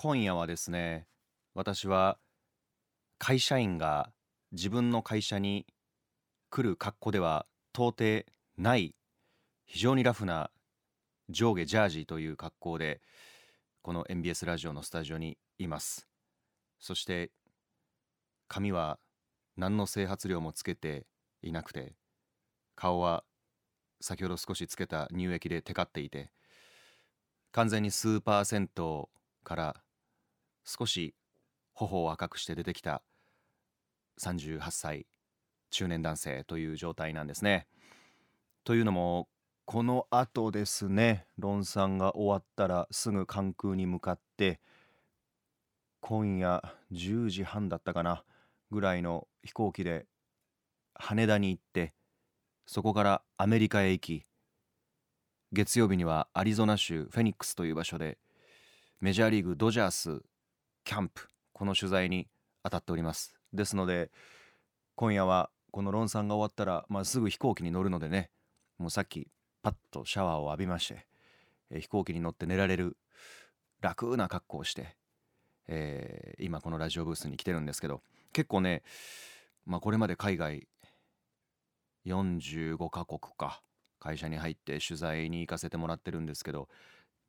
今夜はですね私は会社員が自分の会社に来る格好では到底ない非常にラフな上下ジャージという格好でこの MBS ラジオのスタジオにいます。そして髪は何の整髪料もつけていなくて顔は先ほど少しつけた乳液でテカっていて完全にスーパー銭湯から少し頬を赤くして出てきた38歳中年男性という状態なんですね。というのもこのあとですね論産が終わったらすぐ関空に向かって今夜10時半だったかなぐらいの飛行機で羽田に行ってそこからアメリカへ行き月曜日にはアリゾナ州フェニックスという場所でメジャーリーグドジャースキャンプこの取材に当たっております。ですので今夜はこの論産が終わったら、まあ、すぐ飛行機に乗るのでねもうさっきパッとシャワーを浴びまして、え、飛行機に乗って寝られる楽な格好をして、えー、今このラジオブースに来てるんですけど結構ね、まあ、これまで海外45カ国か会社に入って取材に行かせてもらってるんですけど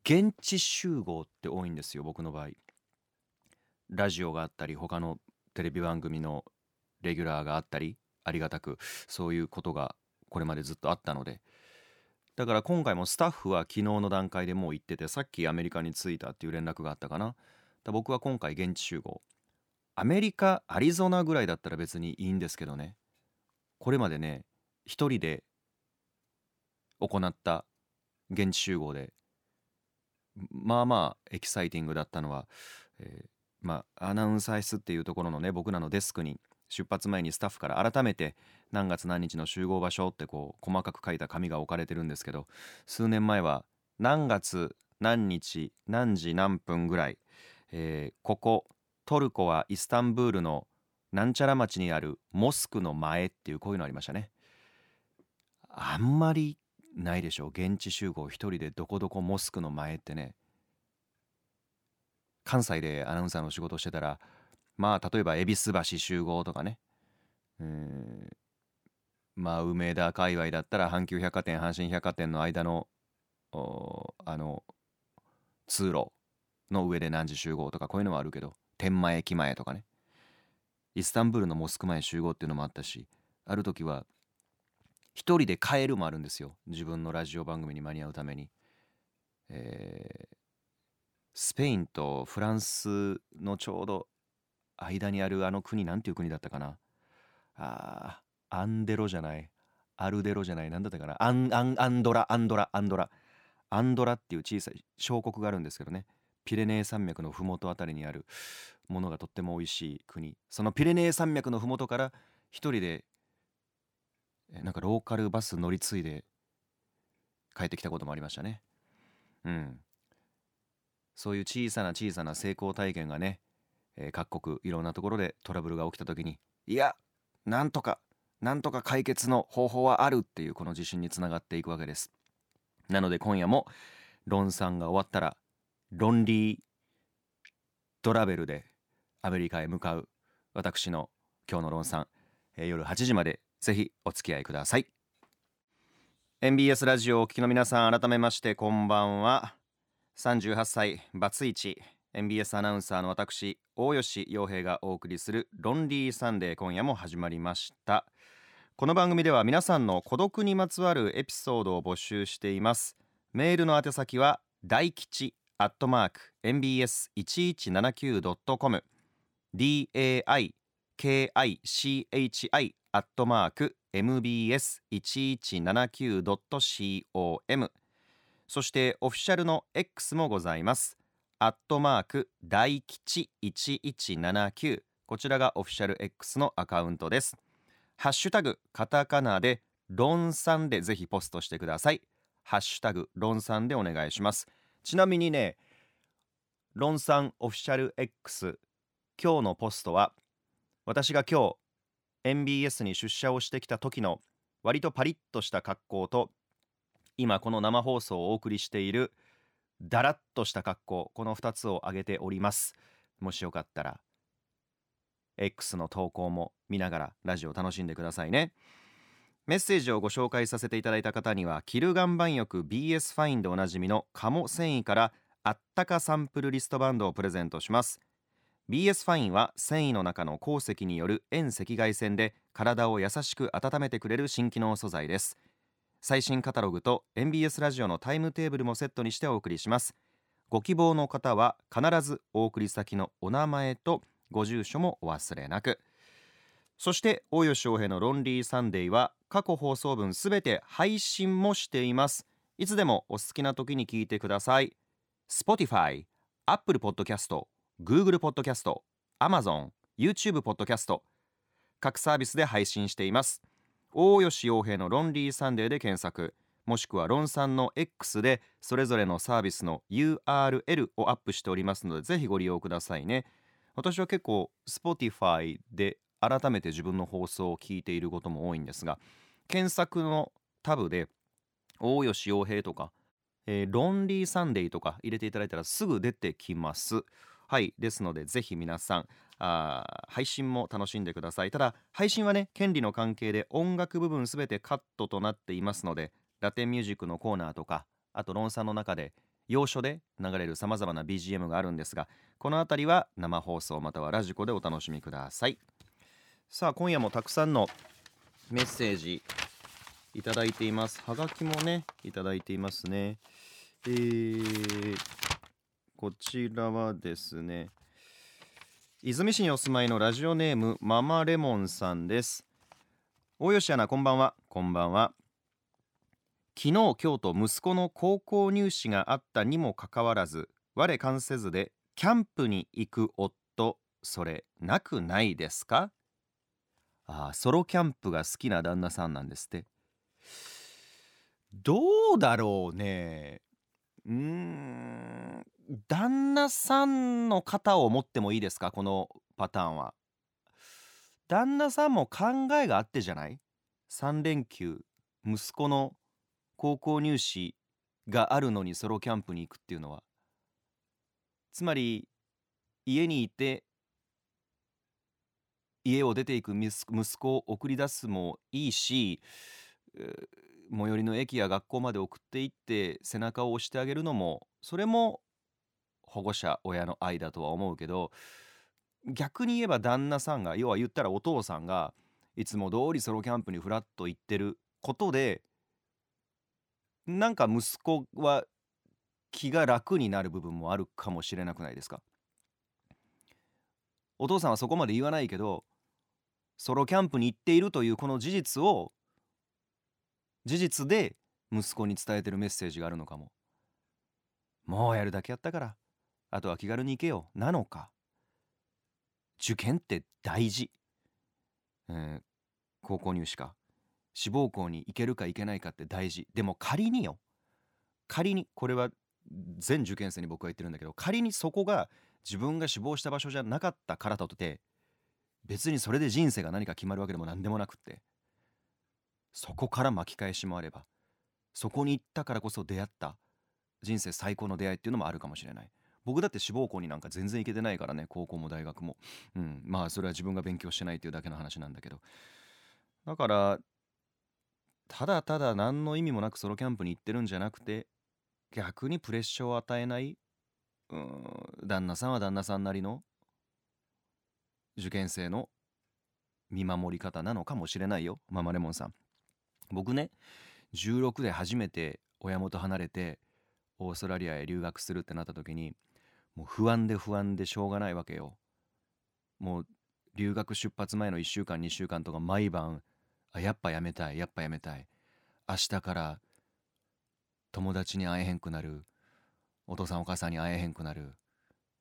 現地集合って多いんですよ僕の場合。ラジオがあったり他のテレビ番組のレギュラーがあったりありがたくそういうことがこれまでずっとあったので。だから今回もスタッフは昨日の段階でもう行っててさっきアメリカに着いたっていう連絡があったかな。僕は今回現地集合。アメリカアリゾナぐらいだったら別にいいんですけどね。これまでね一人で行った現地集合でまあまあエキサイティングだったのは、えー、まあアナウンサー室っていうところのね僕らのデスクに出発前にスタッフから改めて何月何日の集合場所ってこう細かく書いた紙が置かれてるんですけど数年前は何月何日何時何分ぐらい、えー、ここトルコはイスタンブールのなんちゃら町にあるモスクの前っていうこういうのありましたね。あんまりないでしょう。現地集合一人でどこどこモスクの前ってね。関西でアナウンサーの仕事をしてたらまあ例えば恵比寿橋集合とかね。うん。まあ梅田界隈だったら阪急百貨店阪神百貨店の間のあの通路の上で何時集合とかこういうのはあるけど天満駅前とかね。イスタンブールのモスク前集合っていうのもあったしある時は一人で帰るもあるんですよ。自分のラジオ番組に間に合うために、えー、スペインとフランスのちょうど間にあるあの国なんていう国だったかな？あアンデロじゃない？アルデロじゃない？何だったかな？アンアンアンドラアンドラアンドラ。アンドラっていう小さい小国があるんですけどね。ピレネー山脈の麓あたりにあるものがとっても美味しい国。そのピレネー山脈の麓から一人でなんかローカルバス乗り継いで帰ってきたこともありましたね。うん。そういう小さな小さな成功体験がね、えー、各国いろんなところでトラブルが起きた時にいやなんとかなんとか解決の方法はあるっていうこの自信につながっていくわけです。なので今夜も論産が終わったらロンリートラベルでアメリカへ向かう私の今日の論産、えー、夜8時までぜひお付き合いください。MBS ラジオをお聞きの皆さん改めましてこんばんは。38歳バツイチ MBS アナウンサーの私大吉洋平がお送りするロンリーサンデー今夜も始まりました。この番組では皆さんの孤独にまつわるエピソードを募集しています。メールの宛先は大吉アットマーク MBS1179.com DAIKICHI アットマーク mbs1179.com そしてオフィシャルの X もございます。アットマーク大吉1179こちらがオフィシャル X のアカウントです。ハッシュタグカタカナでロンさんでぜひポストしてください。ハッシュタグロンさんでお願いします。ちなみにねロンさんオフィシャル X 今日のポストは私が今日 MBS に出社をしてきた時の割とパリッとした格好と今この生放送をお送りしているだらっとした格好この2つを挙げております。もしよかったら X の投稿も見ながらラジオ楽しんでくださいね。メッセージをご紹介させていただいた方にはキル岩盤浴 BS ファインでおなじみの鴨繊維からあったかサンプルリストバンドをプレゼントします。BS ファインは繊維の中の鉱石による遠赤外線で体を優しく温めてくれる新機能素材です。最新カタログと MBS ラジオのタイムテーブルもセットにしてお送りします。ご希望の方は必ずお送り先のお名前とご住所もお忘れなく。そして大吉翔平のロンリーサンデーは過去放送分すべて配信もしています。いつでもお好きな時に聞いてください。Spotify、Apple Podcast、Google Podcast、Amazon、YouTube Podcast 各サービスで配信しています。大吉洋平のロンリーサンデーで検索。もしくはロンさんの X でそれぞれのサービスの URL をアップしておりますのでぜひご利用くださいね。私は結構 Spotify で改めて自分の放送を聞いていることも多いんですが検索のタブで大吉洋平とかえー、ロンリーサンデーとか入れていただいたらすぐ出てきます。はいですのでぜひ皆さんあ配信も楽しんでください。ただ配信はね権利の関係で音楽部分すべてカットとなっていますのでラテンミュージックのコーナーとかあとロンさんの中で要所で流れるさまざまな BGM があるんですがこの辺りは生放送またはラジコでお楽しみください。さあ今夜もたくさんのメッセージいただいています。はがきもねいただいていますね。えー、こちらはですね泉市にお住まいのラジオネームママレモンさんです。大吉アナこんばんは。こんばんは。昨日今日と息子の高校入試があったにもかかわらず我関せずでキャンプに行く夫それなくないですか？ああソロキャンプが好きな旦那さんなんですって。どうだろうね。うーん。旦那さんの肩を持ってもいいですか？このパターンは。旦那さんも考えがあってじゃない？3連休息子の高校入試があるのにソロキャンプに行くっていうのは。つまり家にいて家を出ていく息子を送り出すもいいし最寄りの駅や学校まで送っていって背中を押してあげるのもそれも保護者親の愛だとは思うけど逆に言えば旦那さんが要は言ったらお父さんがいつも通りソロキャンプにフラッと行ってることでなんか息子は気が楽になる部分もあるかもしれなくないですか？お父さんはそこまで言わないけどソロキャンプに行っているというこの事実を事実で息子に伝えてるメッセージがあるのかも。もうやるだけやったから。あとは気軽に行けよ。なのか。受験って大事、えー、高校入試か。志望校に行けるか行けないかって大事。でも仮によ。仮にこれは全受験生に僕は言ってるんだけど。仮にそこが自分が志望した場所じゃなかったからとて別にそれで人生が何か決まるわけでも何でもなくって。そこから巻き返しもあればそこに行ったからこそ出会った人生最高の出会いっていうのもあるかもしれない。僕だって志望校になんか全然行けてないからね高校も大学も。うんまあそれは自分が勉強してないっていうだけの話なんだけど。だからただただ何の意味もなくソロキャンプに行ってるんじゃなくて逆にプレッシャーを与えないうん旦那さんは旦那さんなりの受験生の見守り方なのかもしれないよママレモンさん。僕ね16で初めて親元離れてオーストラリアへ留学するってなった時にもう不安で不安でしょうがないわけよ。もう留学出発前の1週間2週間とか毎晩あやっぱやめたいやっぱやめたい。明日から友達に会えへんくなる。お父さんお母さんに会えへんくなる。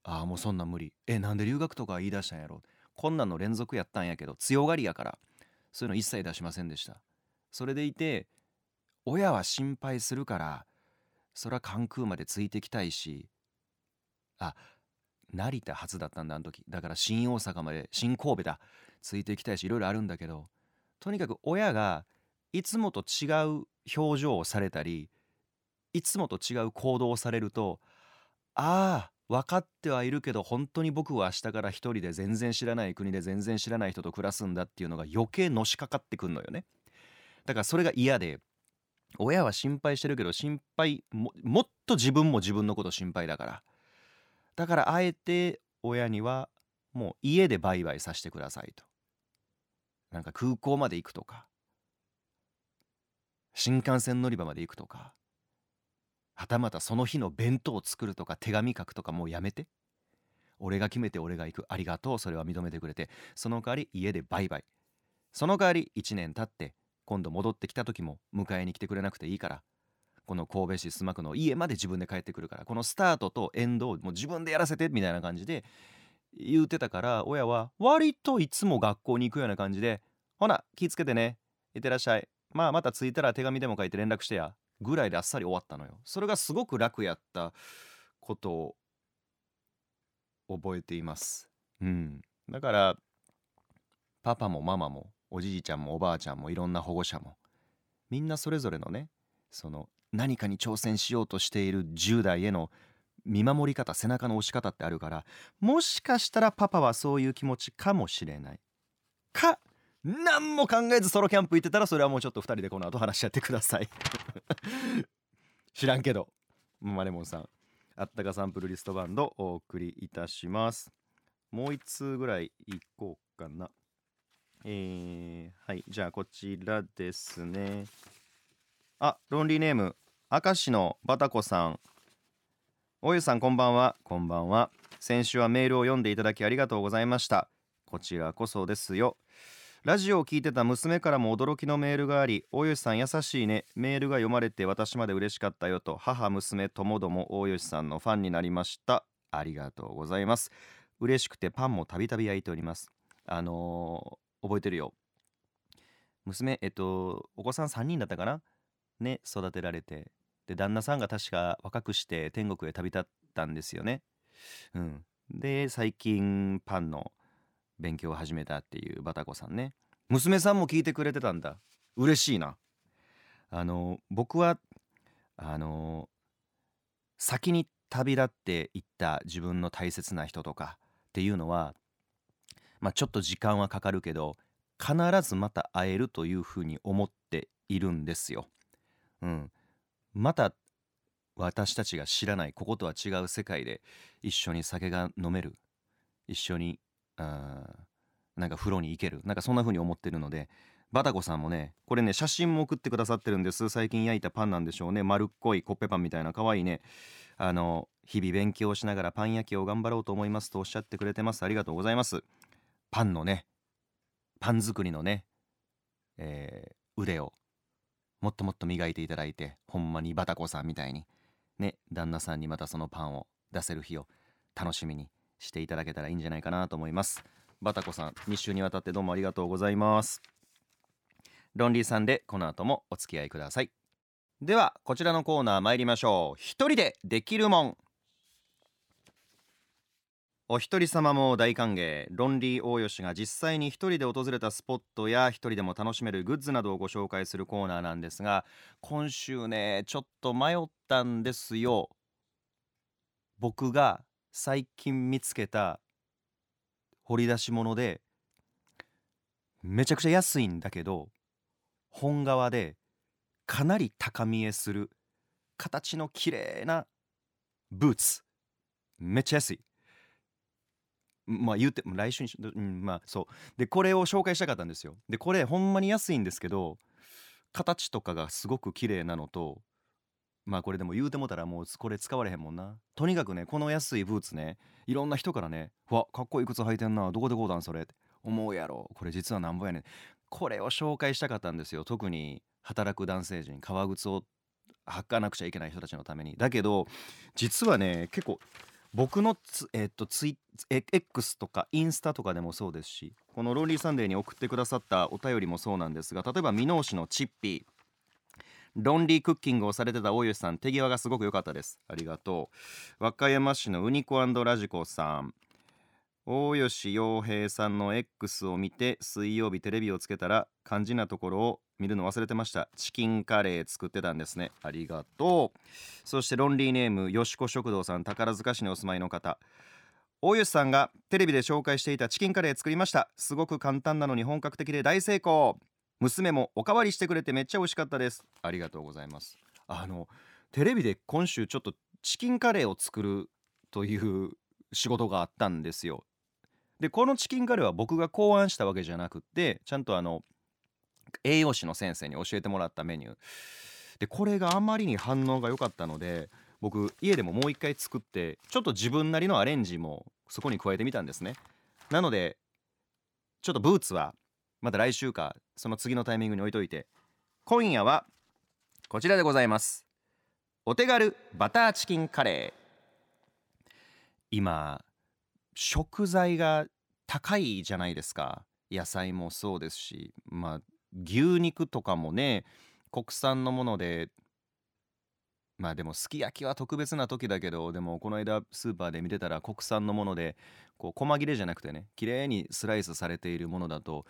ああもうそんな無理。えなんで留学とか言い出したんやろ。こんなんの連続やったんやけど強がりやから。そういうの一切出しませんでした。それでいて親は心配するからそれは関空までついてきたいしあ成田初だったんだあの時。だから新大阪まで新神戸だ。ついていきたいしいろいろあるんだけどとにかく親がいつもと違う表情をされたりいつもと違う行動をされるとああ分かってはいるけど本当に僕は明日から一人で全然知らない国で全然知らない人と暮らすんだっていうのが余計のしかかってくんのよね。だからそれが嫌で親は心配してるけど心配ももっと自分も自分のこと心配だから。だからあえて親にはもう家でバイバイさせてくださいと。なんか空港まで行くとか。新幹線乗り場まで行くとか。はたまたその日の弁当を作るとか手紙書くとかもうやめて。俺が決めて俺が行く。ありがとう。それは認めてくれて。その代わり家でバイバイ。その代わり1年経って今度戻ってきた時も迎えに来てくれなくていいからこの神戸市須磨区の家まで自分で帰ってくるからこのスタートとエンドをもう自分でやらせてみたいな感じで言うてたから親は割といつも学校に行くような感じでほな気ぃつけてねいってらっしゃい。まあまた着いたら手紙でも書いて連絡してやぐらいであっさり終わったのよ。それがすごく楽やったことを覚えています。うん。だからパパもママもおじいちゃんもおばあちゃんもいろんな保護者も。みんなそれぞれのねその何かに挑戦しようとしている10代への見守り方背中の押し方ってあるからもしかしたらパパはそういう気持ちかもしれない。か何も考えずソロキャンプ行ってたらそれはもうちょっと2人でこの後話し合ってください。知らんけど。マレモンさん。あったかサンプルリストバンドお送りいたします。もう1通ぐらいいこうかな。えー、はいじゃあこちらですね。あロンリーネーム明石のバタコさん。おゆさんこんばんは。こんばんは。先週はメールを読んでいただきありがとうございました。こちらこそですよ。ラジオを聞いてた娘からも驚きのメールがあり大吉さん優しいね。メールが読まれて私まで嬉しかったよと母娘ともども大吉さんのファンになりました。ありがとうございます。嬉しくてパンもたびたび焼いております。あのー、覚えてるよ。娘えっとお子さん3人だったかな？ね育てられて。で旦那さんが確か若くして天国へ旅立ったんですよね。うん。で最近パンの勉強を始めたっていうバタコさんね。娘さんも聞いてくれてたんだ。嬉しいな。あの僕はあの先に旅立っていった自分の大切な人とかっていうのはまあちょっと時間はかかるけど必ずまた会えるというふうに思っているんですよ。うん、また私たちが知らないこことは違う世界で一緒に酒が飲める一緒になんか風呂に行けるなんかそんな風に思ってるのでバタコさんもねこれね写真も送ってくださってるんです。最近焼いたパンなんでしょうね。丸っこいコッペパンみたいな可愛いね。あの日々勉強しながらパン焼きを頑張ろうと思いますとおっしゃってくれてます。ありがとうございます。パンのねパン作りのね、えー、腕をもっともっと磨いていただいてほんまにバタコさんみたいにね旦那さんにまたそのパンを出せる日を楽しみにしていただけたらいいんじゃないかなと思います。バタコさん2週にわたってどうもありがとうございます。ロンリーさんでこの後もお付き合いください。ではこちらのコーナー参りましょう。一人でできるもん。お一人様も大歓迎。ロンリー大吉が実際に一人で訪れたスポットや一人でも楽しめるグッズなどをご紹介するコーナーなんですが今週ねちょっと迷ったんですよ。僕が最近見つけた掘り出し物でめちゃくちゃ安いんだけど本革でかなり高見えする形の綺麗なブーツ。めっちゃ安い。まあ言うて来週にうん、まあそう。でこれを紹介したかったんですよ。でこれほんまに安いんですけど形とかがすごく綺麗なのとまあこれでも言うてもたらもうこれ使われへんもんな。とにかくねこの安いブーツねいろんな人からね「わかっこいい靴履いてんなどこでこうだんそれ」って思うやろ。これ実はなんぼやねん。これを紹介したかったんですよ。特に働く男性陣革靴を履かなくちゃいけない人たちのために。だけど実はね結構僕のツ,、えー、っとツイ X とかインスタとかでもそうですしこの「ロンリーサンデー」に送ってくださったお便りもそうなんですが例えば箕面市のチッピーロンリークッキングをされてた大吉さん手際がすごく良かったです。ありがとう。和歌山市のウニコラジコさん大吉洋平さんの X を見て水曜日テレビをつけたら肝心なところを見るの忘れてました。チキンカレー作ってたんですね。ありがとう。そしてロンリーネームよしこ食堂さん宝塚市にお住まいの方。大吉さんがテレビで紹介していたチキンカレー作りました。すごく簡単なのに本格的で大成功。娘もおかわりしてくれてめっちゃ美味しかったです。ありがとうございます。あのテレビで今週ちょっとチキンカレーを作るという仕事があったんですよ。でこのチキンカレーは僕が考案したわけじゃなくてちゃんとあの栄養士の先生に教えてもらったメニュー。でこれがあまりに反応が良かったので僕家でももう一回作ってちょっと自分なりのアレンジもそこに加えてみたんですね。なのでちょっとブーツはまた来週かその次のタイミングに置いといて今夜はこちらでございます。お手軽バターチキンカレー。今食材が高いじゃないですか。野菜もそうですしまあ牛肉とかもね国産のものでまあでもすき焼きは特別な時だけどでもこの間スーパーで見てたら国産のものでこう細切れじゃなくてね綺麗にスライスされているものだと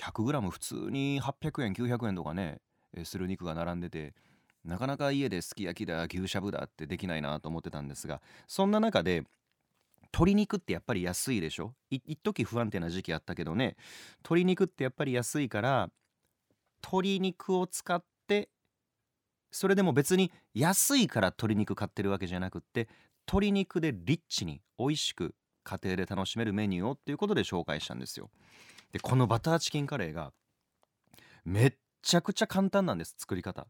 100g 普通に800円900円とかねする肉が並んでてなかなか家ですき焼きだ牛しゃぶだってできないなと思ってたんですがそんな中で鶏肉ってやっぱり安いでしょ？一時不安定な時期あったけどね。鶏肉ってやっぱり安いから鶏肉を使ってそれでも別に安いから鶏肉買ってるわけじゃなくって鶏肉でリッチに美味しく家庭で楽しめるメニューをっていうことで紹介したんですよ。でこのバターチキンカレーがめっちゃくちゃ簡単なんです作り方。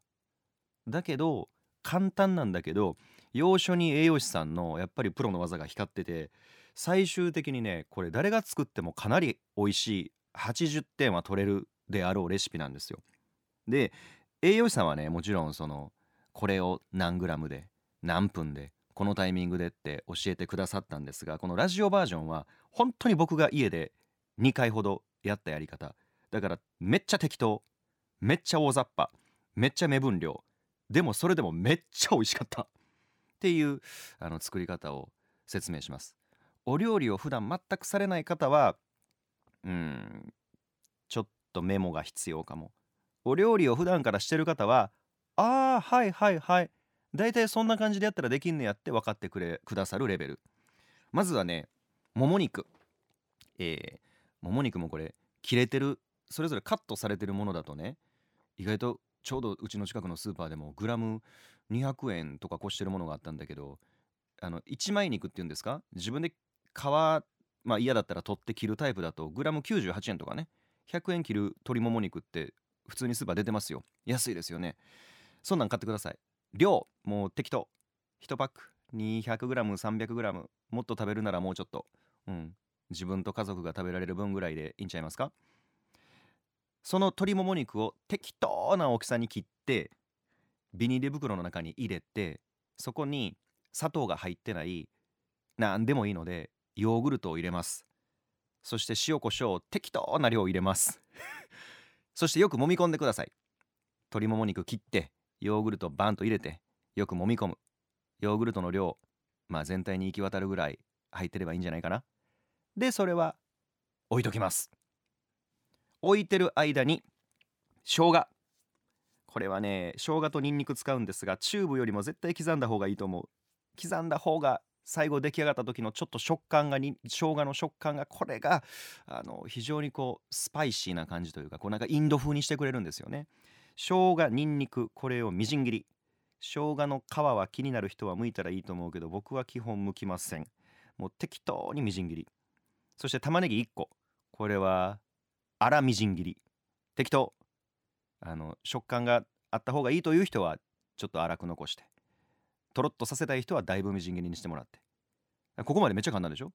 だけど簡単なんだけど要所に栄養士さんのやっぱりプロの技が光ってて最終的にねこれ誰が作ってもかなり美味しい80点は取れるであろうレシピなんですよ。で栄養士さんはねもちろんそのこれを何グラムで何分でこのタイミングでって教えてくださったんですがこのラジオバージョンは本当に僕が家で2回ほどやったやり方だからめっちゃ適当めっちゃ大雑把めっちゃ目分量でもそれでもめっちゃ美味しかったっていうあの作り方を説明します。お料理を普段全くされない方はうんちょっとメモが必要かも。お料理を普段からしてる方はああはいはいはい。だいたいそんな感じでやったらできんねやって分かってくれくださるレベル。まずはねもも肉。えー、もも肉もこれ切れてるそれぞれカットされてるものだとね意外とちょうどうちの近くのスーパーでもグラム200円とか越してるものがあったんだけどあの一枚肉っていうんですか？自分で皮まあ嫌だったら取って切るタイプだとグラム98円とかね。100円切る鶏もも肉って普通にスーパー出てますよ。安いですよね。そんなん買ってください。量もう適当。1パック。200g300g もっと食べるならもうちょっと。うん。自分と家族が食べられる分ぐらいでいいんちゃいますか？その鶏もも肉を適当な大きさに切ってビニール袋の中に入れてそこに砂糖が入ってない何でもいいのでヨーグルトを入れます。そして塩コショウ適当な量入れます。そしてよく揉み込んでください。鶏もも肉切ってヨーグルトバンと入れてよく揉み込む。ヨーグルトの量まあ全体に行き渡るぐらい入ってればいいんじゃないかな。でそれは置いときます。置いてる間に生姜。これはね生姜とニンニク使うんですがチューブよりも絶対刻んだ方がいいと思う。刻んだ方が最後出来上がった時のちょっと食感がに生姜の食感がこれがあの非常にこうスパイシーな感じというかこうなんかインド風にしてくれるんですよね。生姜ニンニクこれをみじん切り。生姜の皮は気になる人は剥いたらいいと思うけど僕は基本剥きません。もう適当にみじん切り。そして玉ねぎ1個。これは粗みじん切り。適当。あの食感があった方がいいという人はちょっと粗く残してとろっとさせたい人はだいぶみじん切りにしてもらって。ここまでめっちゃ簡単でしょ？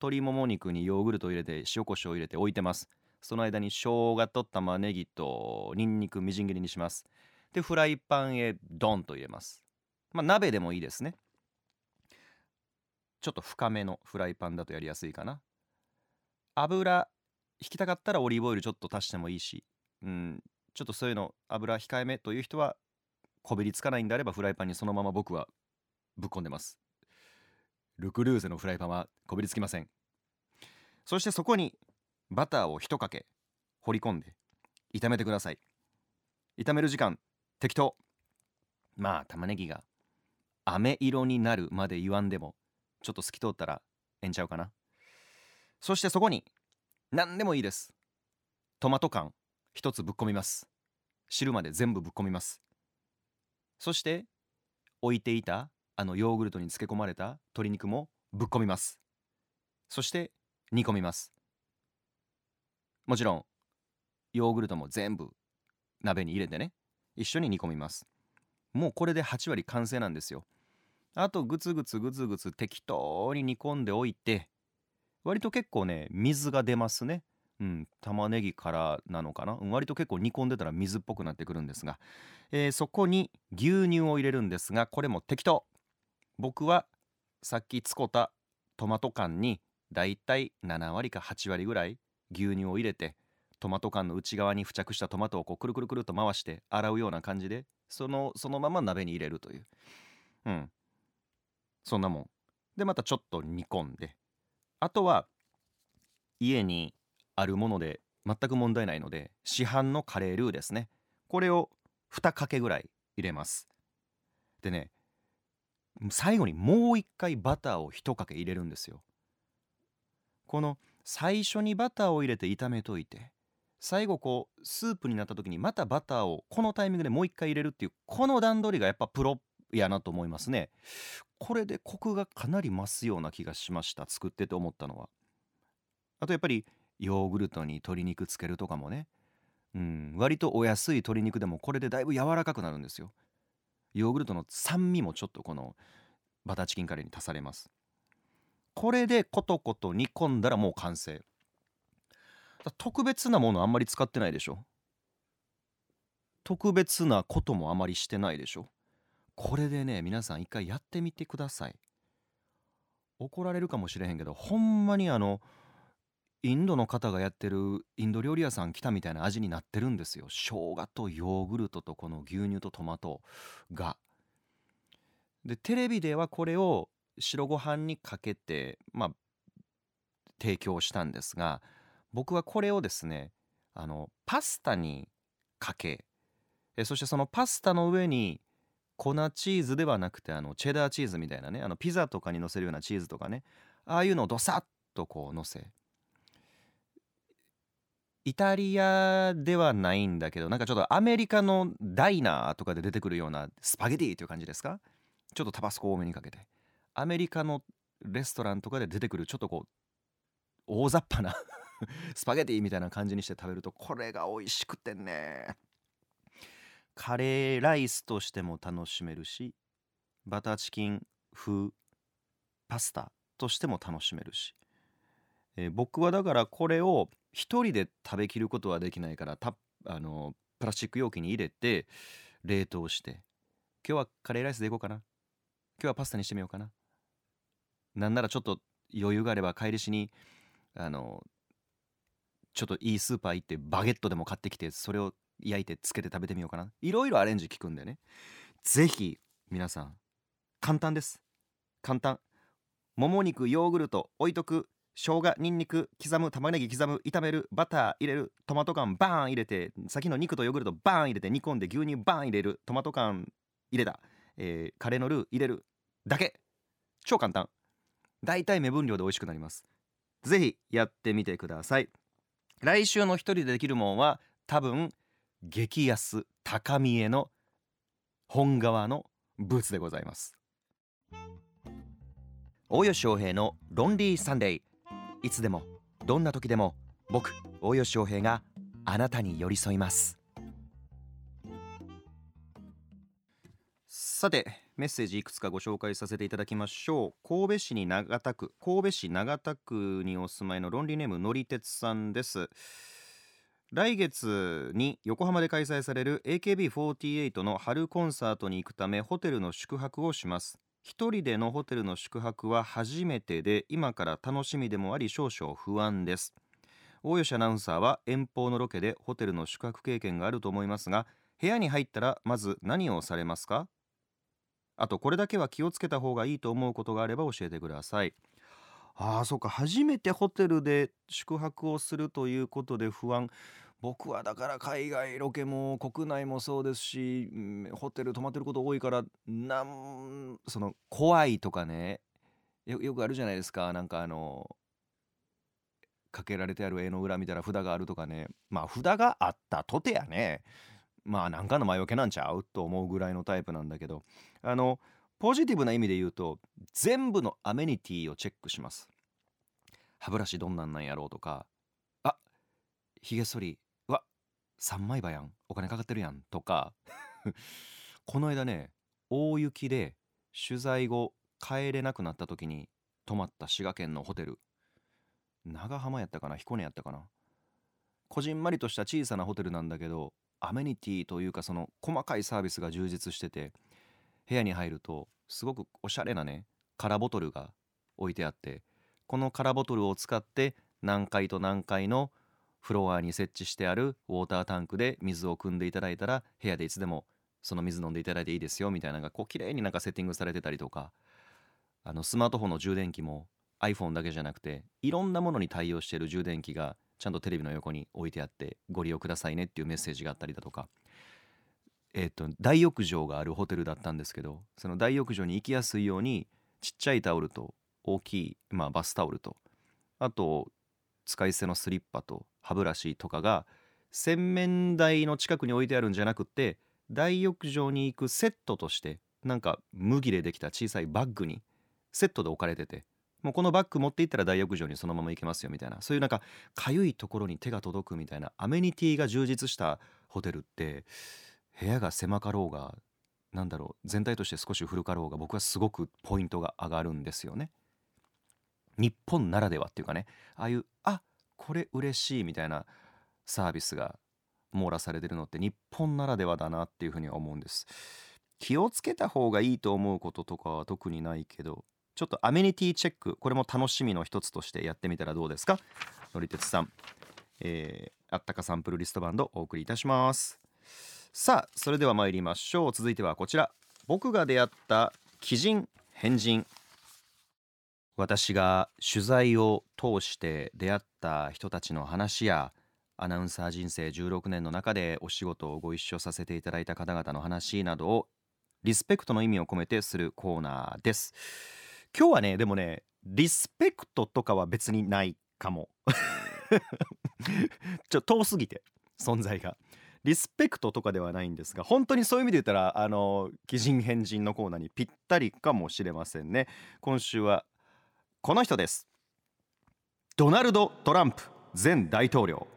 鶏もも肉にヨーグルトを入れて塩コショウを入れて置いてます。その間に生姜と玉ねぎとニンニクみじん切りにします。でフライパンへドンと入れます。まあ鍋でもいいですね。ちょっと深めのフライパンだとやりやすいかな。油引きたかったらオリーブオイルちょっと足してもいいし、うん、ちょっとそういうの油控えめという人はこびりつかないんであればフライパンにそのまま僕はぶっ込んでます。ルクルーゼのフライパンはこびりつきません。そしてそこにバターを1かけ放り込んで炒めてください。炒める時間適当。まあ玉ねぎが飴色になるまで言わんでもちょっと透き通ったらええんちゃうかな。そしてそこに何でもいいです。トマト缶。一つぶっ込みます。汁まで全部ぶっ込みます。そして置いていたあのヨーグルトに漬け込まれた鶏肉もぶっ込みます。そして煮込みます。もちろんヨーグルトも全部鍋に入れてね一緒に煮込みます。もうこれで8割完成なんですよ。あとグツグツグツグツ適当に煮込んでおいて割と結構ね水が出ますね。うん玉ねぎからなのかな、割と結構煮込んでたら水っぽくなってくるんですが、えー、そこに牛乳を入れるんですがこれも適当。僕はさっき使ったトマト缶にだいたい7割か8割ぐらい牛乳を入れてトマト缶の内側に付着したトマトをこうくるくるくると回して洗うような感じでそのそのまま鍋に入れるという。うん。そんなもん。でまたちょっと煮込んで。あとは家にあるもので全く問題ないので市販のカレールーですね。これを2かけぐらい入れます。でね最後にもう一回バターを1かけ入れるんですよ。この最初にバターを入れて炒めといて最後こうスープになった時にまたバターをこのタイミングでもう一回入れるっていうこの段取りがやっぱプロやなと思いますね。これでコクがかなり増すような気がしました。作ってて思ったのは。あとやっぱりヨーグルトに鶏肉つけるとかもね。うん割とお安い鶏肉でもこれでだいぶ柔らかくなるんですよ。ヨーグルトの酸味もちょっとこのバターチキンカレーに足されます。これでコトコト煮込んだらもう完成。特別なものあんまり使ってないでしょ。特別なこともあまりしてないでしょ。これでね皆さん一回やってみてください。怒られるかもしれへんけどほんまにあのインドの方がやってるインド料理屋さん来たみたいな味になってるんですよ。生姜とヨーグルトとこの牛乳とトマトが。でテレビではこれを白ご飯にかけてまあ提供したんですが僕はこれをですねあのパスタにかけえそしてそのパスタの上に粉チーズではなくてあのチェダーチーズみたいなねあのピザとかにのせるようなチーズとかねああいうのをドサッとこうのせイタリアではないんだけどなんかちょっとアメリカのダイナーとかで出てくるようなスパゲティという感じですか？ちょっとタバスコ多めにかけて。アメリカのレストランとかで出てくるちょっとこう大雑把な スパゲティみたいな感じにして食べるとこれが美味しくてね。カレーライスとしても楽しめるしバターチキン風パスタとしても楽しめるし、えー、僕はだからこれを一人で食べきることはできないからたあのプラスチック容器に入れて冷凍して今日はカレーライスでいこうかな。今日はパスタにしてみようかな。なんならちょっと余裕があれば帰りしにあのちょっといいスーパー行ってバゲットでも買ってきてそれを焼いてつけて食べてみようかな。いろいろアレンジ効くんでね。是非皆さん簡単です。簡単。もも肉ヨーグルト置いとく。生姜にんにく刻む玉ねぎ刻む炒めるバター入れるトマト缶バーン入れて先の肉とヨーグルトバーン入れて煮込んで牛乳バーン入れるトマト缶入れた、えー、カレーのルー入れるだけ。超簡単。大体目分量で美味しくなります。ぜひやってみてください。来週の一人でできるもんは多分激安高見えの本革のブーツでございます。大吉翔平のロンリーサンデー。いつでもどんな時でも僕大吉翔平があなたに寄り添います。さてメッセージいくつかご紹介させていただきましょう。神戸市に長田区神戸市長田区にお住まいの論理ネームのりてつさんです。来月に横浜で開催される AKB48 の春コンサートに行くためホテルの宿泊をします。一人でのホテルの宿泊は初めてで今から楽しみでもあり少々不安です。大吉アナウンサーは遠方のロケでホテルの宿泊経験があると思いますが部屋に入ったらまず何をされますか？あとこれだけは気をつけた方がいいと思うことがあれば教えてください。ああそうか。初めてホテルで宿泊をするということで不安。僕はだから海外ロケも国内もそうですし、うん、ホテル泊まってること多いからなんその怖いとかねよよくあるじゃないですか。なんかあのかけられてある絵の裏見たら札があるとかね。まあ札があったとてやねまあなんかの魔除けなんちゃうと思うぐらいのタイプなんだけど。あのポジティブな意味で言うと全部のアメニティをチェックします。歯ブラシどんなんなんやろうとか。あひげ剃り3枚刃やん。お金かかってるやんとか。この間ね大雪で取材後帰れなくなった時に泊まった滋賀県のホテル。長浜やったかな？彦根やったかな？こじんまりとした小さなホテルなんだけどアメニティというかその細かいサービスが充実してて部屋に入るとすごくおしゃれなね空ボトルが置いてあってこの空ボトルを使って何階と何階のフロアに設置してあるウォータータンクで水を汲んでいただいたら部屋でいつでもその水飲んでいただいていいですよみたいなのがこう綺麗になんかセッティングされてたりとか。あのスマートフォンの充電器も iPhone だけじゃなくていろんなものに対応している充電器がちゃんとテレビの横に置いてあってご利用くださいねっていうメッセージがあったりだとか。えっ、と大浴場があるホテルだったんですけどその大浴場に行きやすいようにちっちゃいタオルと大きい、まあ、バスタオルとあと使い捨てのスリッパと歯ブラシとかが洗面台の近くに置いてあるんじゃなくって大浴場に行くセットとしてなんか麦でできた小さいバッグにセットで置かれててもうこのバッグ持っていったら大浴場にそのまま行けますよみたいなそういうなんかかゆいところに手が届くみたいなアメニティが充実したホテルって部屋が狭かろうがなんだろう全体として少し古かろうが僕はすごくポイントが上がるんですよね。日本ならではっていうかねああいうあこれ嬉しいみたいなサービスが網羅されてるのって日本ならではだなっていうふうには思うんです。気をつけた方がいいと思うこととかは特にないけどちょっとアメニティチェックこれも楽しみの一つとしてやってみたらどうですか？のりてつさん、えー、あったかサンプルリストバンドお送りいたします。さあそれでは参りましょう。続いてはこちら。僕が出会った鬼人変人。私が取材を通して出会った人たちの話やアナウンサー人生16年の中でお仕事をご一緒させていただいた方々の話などをリスペクトの意味を込めてするコーナーです。今日はねでもねリスペクトとかは別にないかも。ちょっと遠すぎて存在が。リスペクトとかではないんですが本当にそういう意味で言ったらあの鬼人変人のコーナーにぴったりかもしれませんね。今週はこの人です。ドナルド・トランプ前大統領。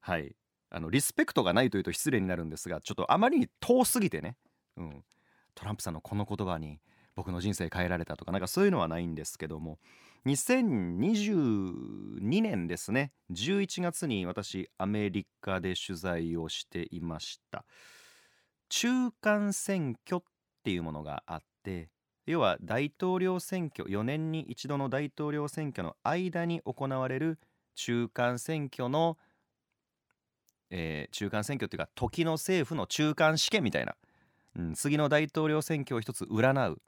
はい。あのリスペクトがないというと失礼になるんですがちょっとあまりに遠すぎてね、うん、トランプさんのこの言葉に僕の人生変えられたとかなんかそういうのはないんですけども。2022年ですね。11月に私アメリカで取材をしていました。中間選挙っていうものがあって要は大統領選挙4年に一度の大統領選挙の間に行われる中間選挙の、えー、中間選挙っていうか時の政府の中間試験みたいな、うん、次の大統領選挙を一つ占う。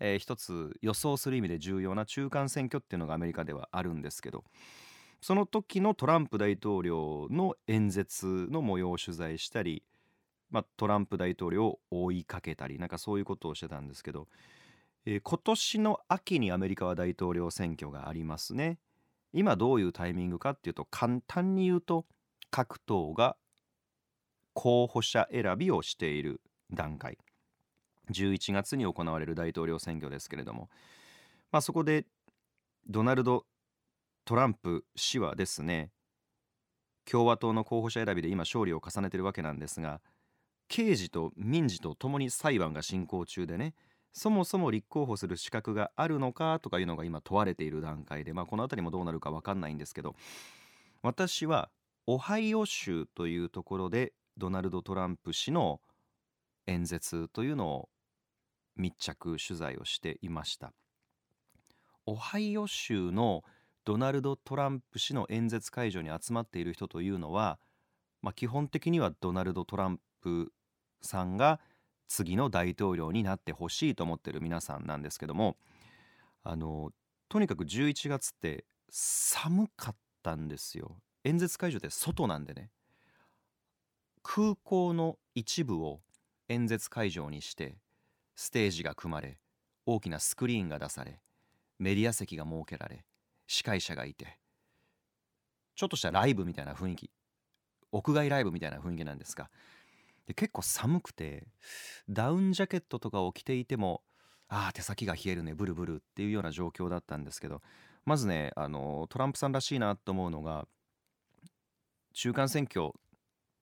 えー、一つ予想する意味で重要な中間選挙っていうのがアメリカではあるんですけど。その時のトランプ大統領の演説の模様を取材したり、まあ、トランプ大統領を追いかけたりなんかそういうことをしてたんですけど、えー、今年の秋にアメリカは大統領選挙がありますね。今どういうタイミングかっていうと簡単に言うと各党が候補者選びをしている段階11月に行われる大統領選挙ですけれども、まあ、そこでドナルド・トランプ氏はですね共和党の候補者選びで今勝利を重ねているわけなんですが刑事と民事とともに裁判が進行中でねそもそも立候補する資格があるのかとかいうのが今問われている段階で、まあ、この辺りもどうなるか分かんないんですけど私はオハイオ州というところでドナルド・トランプ氏の演説というのを密着取材をしていました。オハイオ州のドナルド・トランプ氏の演説会場に集まっている人というのは、まあ、基本的にはドナルド・トランプさんが次の大統領になってほしいと思ってる皆さんなんですけどもあのとにかく11月って寒かったんですよ。演説会場って外なんでね。空港の一部を演説会場にしてステージが組まれ大きなスクリーンが出されメディア席が設けられ司会者がいてちょっとしたライブみたいな雰囲気屋外ライブみたいな雰囲気なんですがで結構寒くてダウンジャケットとかを着ていてもああ手先が冷えるねブルブルっていうような状況だったんですけどまずねあのトランプさんらしいなと思うのが中間選挙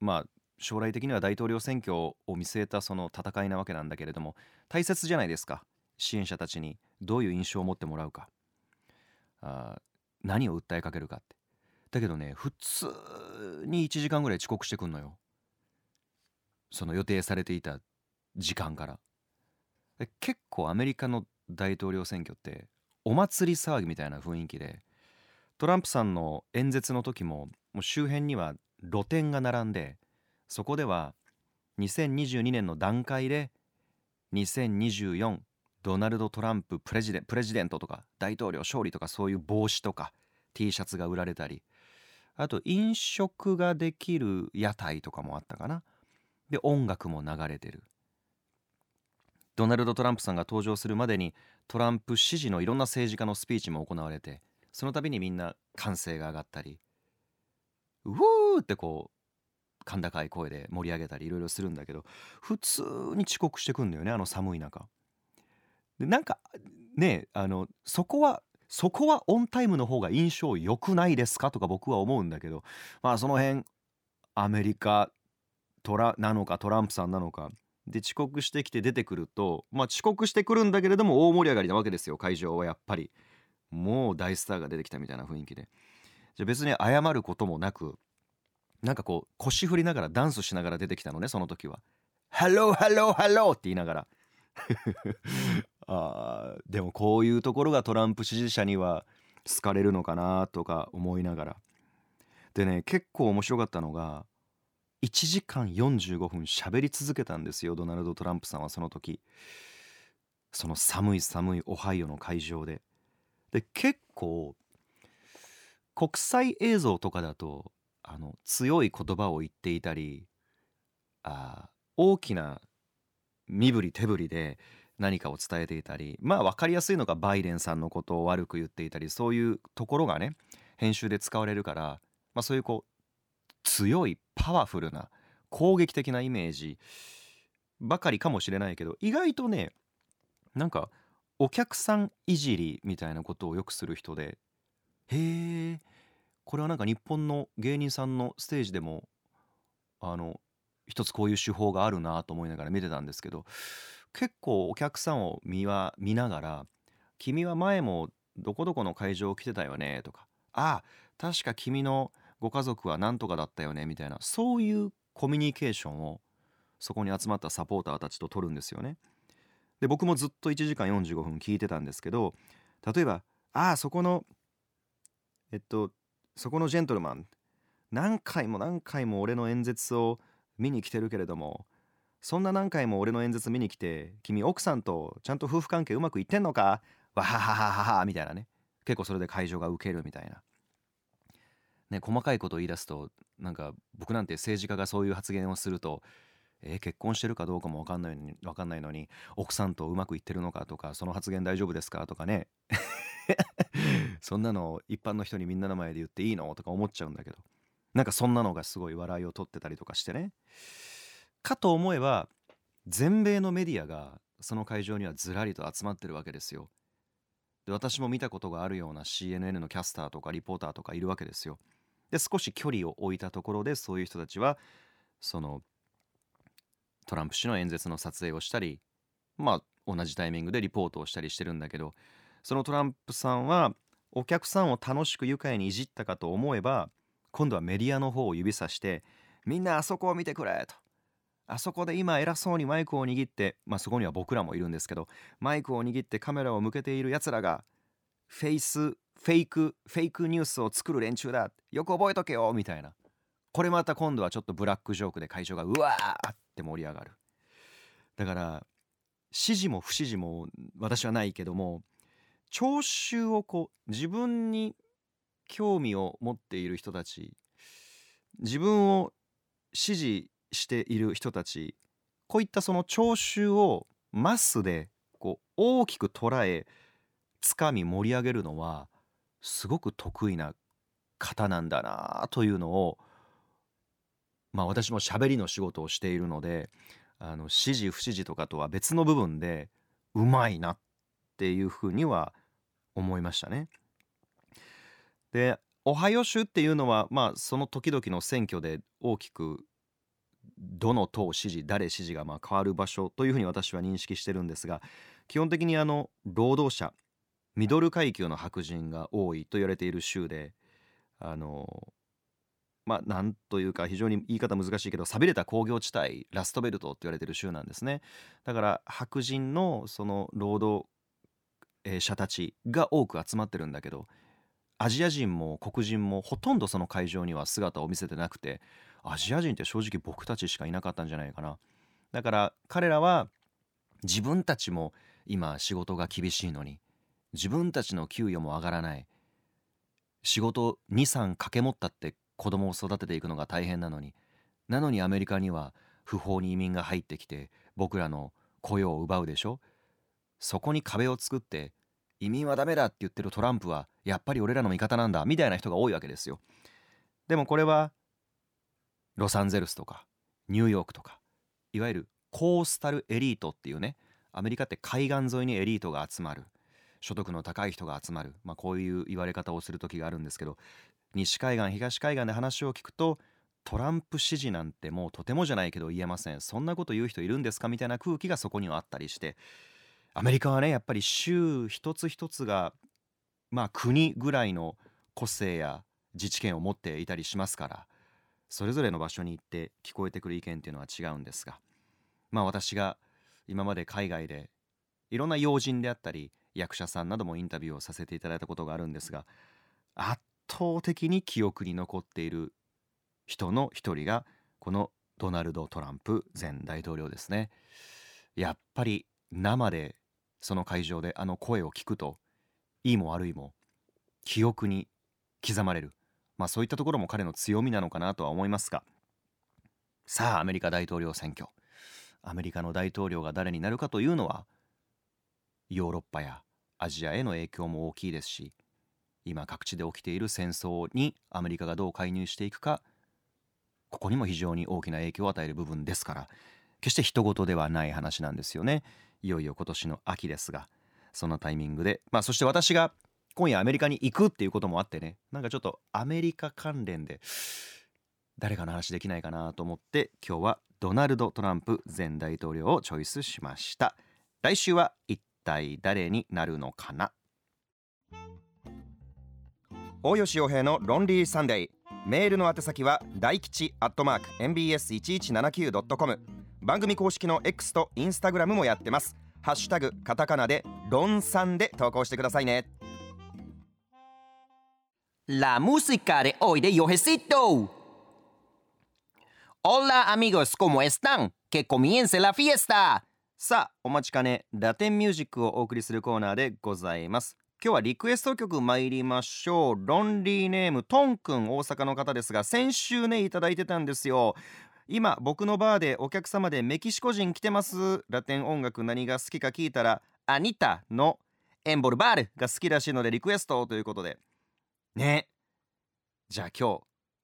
まあ将来的には大統領選挙を見据えたその戦いなわけなんだけれども大切じゃないですか支援者たちにどういう印象を持ってもらうか。あ何を訴えかけるかって。だけどね普通に1時間ぐらい遅刻してくんのよ。その予定されていた時間から。結構アメリカの大統領選挙ってお祭り騒ぎみたいな雰囲気でトランプさんの演説の時ももう周辺には露店が並んでそこでは2022年の段階で2024ドナルド・トランププレジデプレジデントとか大統領勝利とかそういう帽子とか T シャツが売られたりあと飲食ができる屋台とかもあったかな。で音楽も流れてるドナルド・トランプさんが登場するまでにトランプ支持のいろんな政治家のスピーチも行われてその度にみんな歓声が上がったりうーってこう甲高い声で盛り上げたりいろいろするんだけど普通に遅刻してくんだよねあの寒い中。でなんかねあのそこはそこはオンタイムの方が印象良くないですか？とか僕は思うんだけどまあその辺アメリカトラなのかトランプさんなのか。で遅刻してきて出てくるとまあ遅刻してくるんだけれども大盛り上がりなわけですよ会場はやっぱり。もう大スターが出てきたみたいな雰囲気で。じゃあ別に謝ることもなくなんかこう腰振りながらダンスしながら出てきたのねその時は「ハローハローハロー」って言いながら。あでもこういうところがトランプ支持者には好かれるのかなとか思いながら。でね結構面白かったのが1時間45分喋り続けたんですよドナルド・トランプさんはその時。その寒い寒いオハイオの会場で。で結構国際映像とかだとあの強い言葉を言っていたりあ大きな身振り手振りで何かを伝えていたりまあ分かりやすいのがバイデンさんのことを悪く言っていたりそういうところがね編集で使われるから、まあ、そういうこう強いパワフルな攻撃的なイメージばかりかもしれないけど意外とねなんかお客さんいじりみたいなことをよくする人でへえこれはなんか日本の芸人さんのステージでもあの一つこういう手法があるなと思いながら見てたんですけど結構お客さんを見は見ながら「君は前もどこどこの会場来てたよね」とか「ああ確か君のご家族は何とかだったよね」みたいなそういうコミュニケーションをそこに集まったサポーターたちと取るんですよね。で僕もずっと1時間45分聞いてたんですけど例えば「ああそこのえっとそこのジェントルマン何回も何回も俺の演説を見に来てるけれどもそんな何回も俺の演説見に来て君奥さんとちゃんと夫婦関係うまくいってんのか？わはははははみたいなね結構それで会場が受けるみたいな。ね、細かいことを言い出すとなんか僕なんて政治家がそういう発言をするとえー、結婚してるかどうかも分かんないのに分かんないのに奥さんとうまくいってるのかとかその発言大丈夫ですかとかね そんなの一般の人にみんなの前で言っていいのとか思っちゃうんだけどなんかそんなのがすごい笑いを取ってたりとかしてねかと思えば全米のメディアがその会場にはずらりと集まってるわけですよ。で私も見たことがあるような CNN のキャスターとかリポーターとかいるわけですよ。で少し距離を置いたところでそういう人たちはそのトランプ氏の演説の撮影をしたりまあ同じタイミングでリポートをしたりしてるんだけどそのトランプさんはお客さんを楽しく愉快にいじったかと思えば今度はメディアの方を指さしてみんなあそこを見てくれと。あそこで今偉そうにマイクを握ってまあそこには僕らもいるんですけどマイクを握ってカメラを向けているやつらがフェイスフェイクフェイクニュースを作る連中だ。よく覚えとけよみたいな。これまた今度はちょっとブラックジョークで会場がうわーって盛り上がる。だから指示も不指示も私はないけども聴衆をこう自分に興味を持っている人たち自分を支持している人たちこういったその聴衆をマスでこう大きく捉えつかみ盛り上げるのはすごく得意な方なんだなというのをまあ私も喋りの仕事をしているのであの指示不指示とかとは別の部分でうまいなっていうふうには思いましたね。でオハイオ州っていうのはまあその時々の選挙で大きくどの党支持誰支持がま変わる場所というふうに私は認識してるんですが基本的にあの労働者ミドル階級の白人が多いと言われている州であのまあなんというか非常に言い方難しいけど寂れた工業地帯ラストベルトって言われている州なんですね。だから白人のその労働者たちが多く集まってるんだけどアジア人も黒人もほとんどその会場には姿を見せてなくてアジア人って正直僕たちしかいなかったんじゃないかな。だから彼らは自分たちも今仕事が厳しいのに自分たちの給与も上がらない。仕事23掛け持ったって子供を育てていくのが大変なのに。なのにアメリカには不法に移民が入ってきて僕らの雇用を奪うでしょ。そこに壁を作って移民はダメだって言ってるトランプはやっぱり俺らの味方なんだみたいな人が多いわけですよ。でもこれはロサンゼルスとかニューヨークとかいわゆるコースタルエリートっていうねアメリカって海岸沿いにエリートが集まる。所得の高い人が集まる、まあ、こういう言われ方をする時があるんですけど西海岸東海岸で話を聞くとトランプ支持なんてもうとてもじゃないけど言えません。そんなこと言う人いるんですかみたいな空気がそこにはあったりして。アメリカはねやっぱり州一つ一つがまあ国ぐらいの個性や自治権を持っていたりしますからそれぞれの場所に行って聞こえてくる意見っていうのは違うんですがまあ私が今まで海外でいろんな要人であったり役者さんなどもインタビューをさせていただいたことがあるんですが圧倒的に記憶に残っている人の一人がこのドナルド・トランプ前大統領ですね。やっぱり生でその会場であの声を聞くといいも悪いも記憶に刻まれる。まあそういったところも彼の強みなのかなとは思いますが。さあアメリカ大統領選挙。アメリカの大統領が誰になるかというのはヨーロッパやアジアへの影響も大きいですし今各地で起きている戦争にアメリカがどう介入していくかここにも非常に大きな影響を与える部分ですから決して人事ではない話なんですよね。いよいよ今年の秋ですがそのタイミングでまあそして私が今夜アメリカに行くっていうこともあってねなんかちょっとアメリカ関連で誰かの話できないかなと思って今日はドナルド・トランプ前大統領をチョイスしました。来週は一体誰になるのかな？大吉洋平のロンリーサンデー。メールの宛先は大吉アットマーク mbs1179.com 番組公式の X とインスタグラムもやってます。ハッシュタグカタカナでロンサンで投稿してくださいね。ラムスカでおラアミゴスコモエスタン Que comience! さあお待ちかねラテンミュージックをお送りするコーナーでございます。今日はリクエスト曲参りましょう。ロンリーネームトンくん大阪の方ですが先週ねいただいてたんですよ。今僕のバーでお客様でメキシコ人来てます。ラテン音楽何が好きか聞いたらアニタのエンボルバールが好きらしいのでリクエストということで。ね。じゃあ今日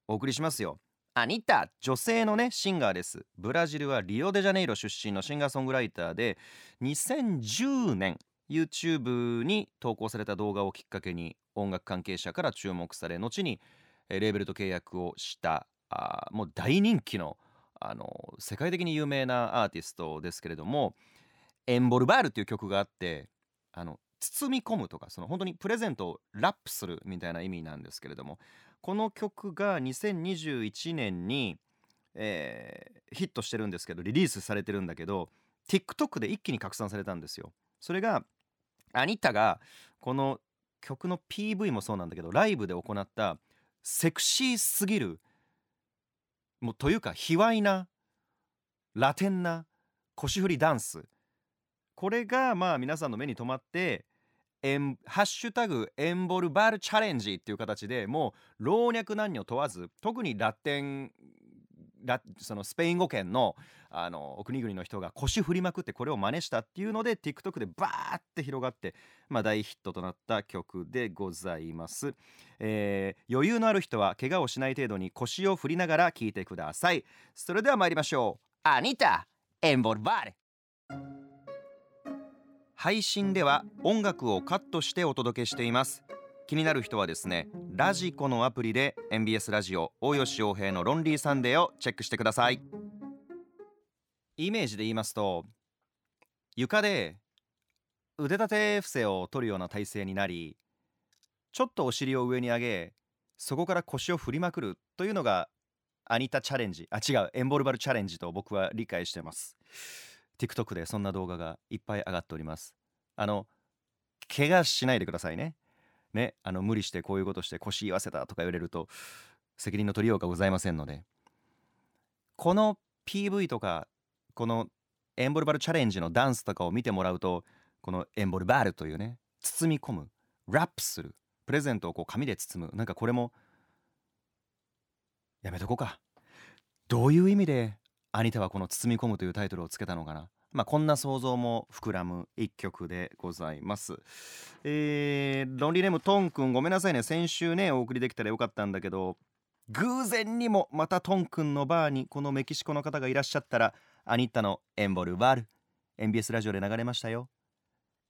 お送りしますよ。アニタ女性のねシンガーです。ブラジルはリオデジャネイロ出身のシンガーソングライターで2010年 YouTube に投稿された動画をきっかけに音楽関係者から注目され後にレーベルと契約をしたあもう大人気のあの世界的に有名なアーティストですけれども「エンボルバール」っていう曲があってあの包み込むとかその本当にプレゼントをラップするみたいな意味なんですけれどもこの曲が2021年に、えー、ヒットしてるんですけどリリースされてるんだけど TikTok で一気に拡散されたんですよ。それがアニタがこの曲の PV もそうなんだけどライブで行ったセクシーすぎるもうというか卑猥なラテンな腰振りダンスこれがまあ皆さんの目に留まってエンハッシュタグエンボルバルチャレンジっていう形でもう老若男女問わず特にラテンラそのスペイン語圏のあの国々の人が腰振りまくってこれを真似したっていうので TikTok でバーって広がって、まあ、大ヒットとなった曲でございます、えー余裕のある人は怪我をしない程度に腰を振りながら聴いてください。それでは参りましょう。Anita, envolvar. 配信では音楽をカットしてお届けしています。気になる人はですねラジコのアプリで MBS ラジオ大吉洋平のロンリーサンデーをチェックしてください。イメージで言いますと床で腕立て伏せを取るような体勢になりちょっとお尻を上に上げそこから腰を振りまくるというのがアニタチャレンジあ違うエンボルバルチャレンジと僕は理解してます。TikTok でそんな動画がいっぱい上がっております。あの怪我しないでくださいね。ねあの無理してこういうことして腰言わせたとか言われると責任の取りようがございませんので。この PV とかこのエンボルバルチャレンジのダンスとかを見てもらうとこのエンボルバルというね包み込むラップするプレゼントをこう紙で包むなんかこれもやめとこうか。どういう意味でアニタはこの包み込むというタイトルをつけたのかな。まあこんな想像も膨らむ一曲でございます。えー、ロンリーネームトンくんごめんなさいね。先週ねお送りできたらよかったんだけど偶然にもまたトンくんのバーにこのメキシコの方がいらっしゃったらアニッタのエンボルバル MBS ラジオで流れましたよ。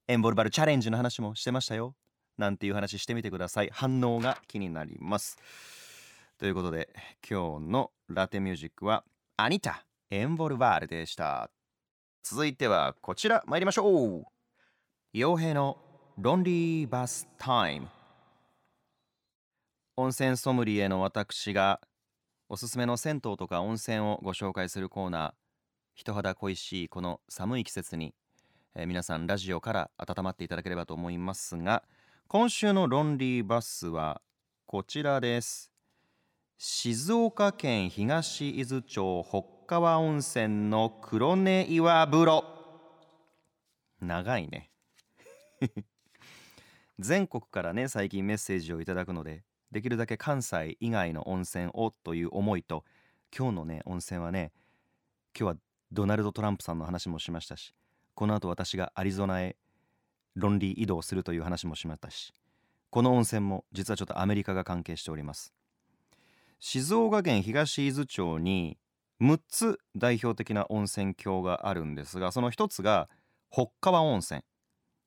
エンボルバルチャレンジの話もしてましたよ。なんていう話してみてください。反応が気になります。ということで今日のラテミュージックはアニタ。エンボルバールでした。続いてはこちら参りましょう。傭兵のロンリーバスタイム。温泉ソムリエの私がおすすめの銭湯とか温泉をご紹介するコーナー。人肌恋しいこの寒い季節に、えー皆さんラジオから温まっていただければと思いますが今週のロンリーバスはこちらです。静岡県東伊豆町川温泉の黒根岩風呂。長いね。全国からね最近メッセージをいただくのでできるだけ関西以外の温泉をという思いと今日のね温泉はね今日はドナルド・トランプさんの話もしましたしこの後私がアリゾナへ論理移動するという話もしましたしこの温泉も実はちょっとアメリカが関係しております。静岡県東伊豆町に6つ代表的な温泉郷があるんですがその一つが北川温泉。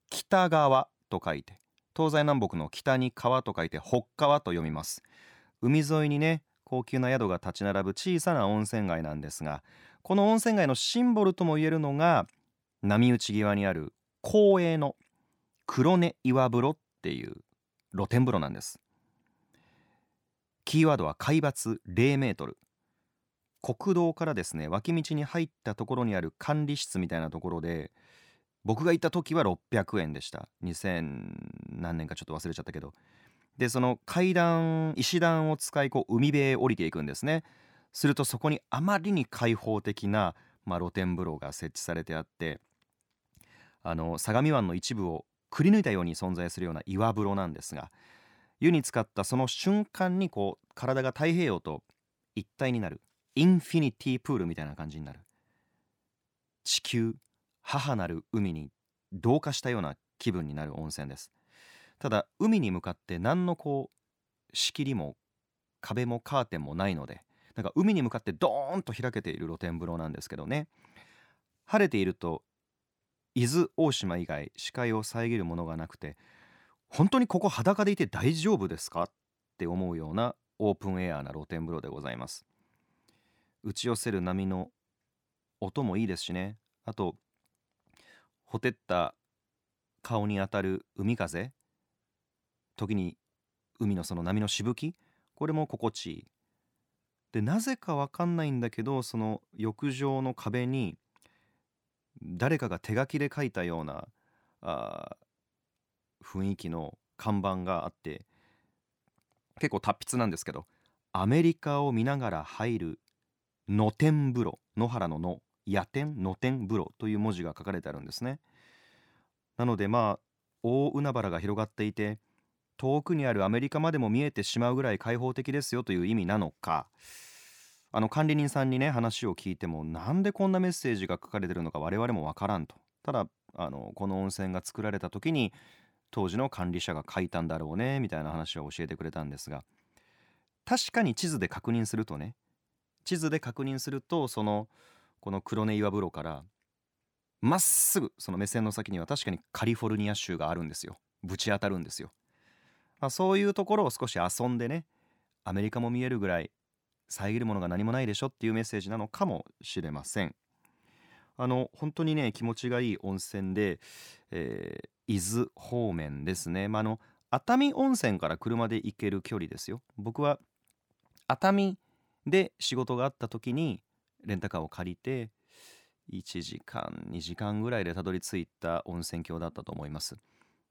北川と書いて東西南北の北に川と書いて北川と読みます。海沿いにね高級な宿が立ち並ぶ小さな温泉街なんですがこの温泉街のシンボルともいえるのが波打ち際にある公営の黒根岩風呂っていう露天風呂なんです。キーワードは海抜0メートル。国道からですね脇道に入ったところにある管理室みたいなところで僕が行った時は600円でした。2000何年かちょっと忘れちゃったけど。でその階段石段を使いこう海辺へ降りていくんですね。するとそこにあまりに開放的な、まあ、露天風呂が設置されてあってあの相模湾の一部をくり抜いたように存在するような岩風呂なんですが湯に浸かったその瞬間にこう体が太平洋と一体になる。インフィニティプールみたいな感じになる。地球母なる海に同化したような気分になる温泉です。ただ海に向かって何のこう仕切りも壁もカーテンもないのでなんか海に向かってドーンと開けている露天風呂なんですけどね。晴れていると伊豆大島以外視界を遮るものがなくて本当にここ裸でいて大丈夫ですか？って思うようなオープンエアーな露天風呂でございます。打ち寄せる波の音もいいですしね。あとほてった顔に当たる海風。時に海のその波のしぶき。これも心地いい。でなぜかわかんないんだけどその浴場の壁に誰かが手書きで書いたようなあ雰囲気の看板があって結構達筆なんですけどアメリカを見ながら入る野天風呂野原の野野天野天風呂という文字が書かれてあるんですね。なのでまあ大海原が広がっていて遠くにあるアメリカまでも見えてしまうぐらい開放的ですよという意味なのか。あの管理人さんにね話を聞いてもなんでこんなメッセージが書かれてるのか我々もわからんと。ただあのこの温泉が作られた時に当時の管理者が書いたんだろうねみたいな話を教えてくれたんですが確かに地図で確認するとね地図で確認するとそのこの黒根岩風呂からまっすぐその目線の先には確かにカリフォルニア州があるんですよ。ぶち当たるんですよ、まあ、そういうところを少し遊んでねアメリカも見えるぐらい遮るものが何もないでしょっていうメッセージなのかもしれません。あの本当にね気持ちがいい温泉で、えー伊豆方面ですね、まあ、あの熱海温泉から車で行ける距離ですよ。僕は熱海で仕事があった時にレンタカーを借りて1時間2時間ぐらいでたどり着いた温泉郷だったと思います。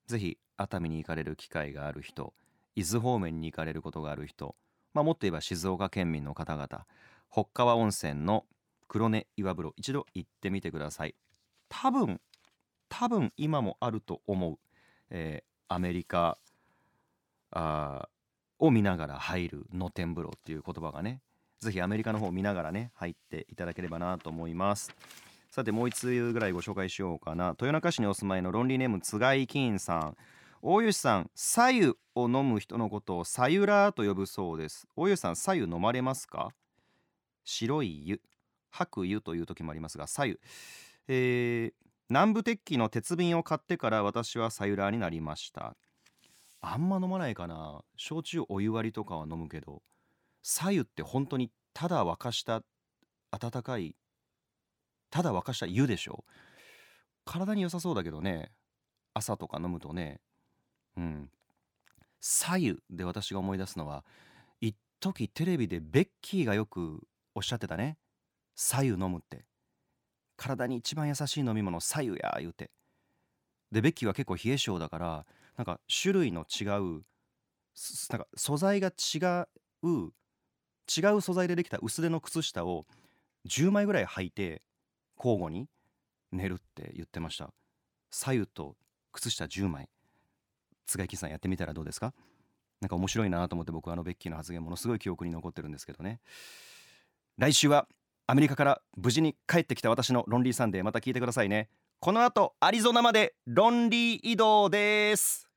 ぜひ熱海に行かれる機会がある人伊豆方面に行かれることがある人、まあ、もっと言えば静岡県民の方々北川温泉の黒根岩風呂一度行ってみてください。多分多分今もあると思う、えー、アメリカを見ながら入る露天風呂っていう言葉がねぜひアメリカの方を見ながらね入っていただければなと思います。さてもう一通ぐらいご紹介しようかな。豊中市にお住まいのロンリーネームつがい金さん。大吉さん左右を飲む人のことをさゆらと呼ぶそうです。大吉さん左右飲まれますか？白い湯。吐く湯という時もありますが左右えー、南部鉄器の鉄瓶を買ってから私はさゆらになりました。あんま飲まないかな。焼酎お湯割りとかは飲むけど。左右って本当にただ沸かした温かいただ沸かした湯でしょ？体に良さそうだけどね朝とか飲むとね。うん。左右で私が思い出すのは一時テレビでベッキーがよくおっしゃってたね。左右飲むって。体に一番優しい飲み物左右や言うて。でベッキーは結構冷え性だからなんか種類の違うなんか素材が違う違う素材でできた薄手の靴下を10枚ぐらい履いて交互に寝るって言ってました。左右と靴下10枚津木さんやってみたらどうですか？なんか面白いなと思って僕はあのベッキーの発言ものすごい記憶に残ってるんですけどね。来週はアメリカから無事に帰ってきた私のロンリーサンデーまた聞いてくださいね。この後アリゾナまでロンリー移動です。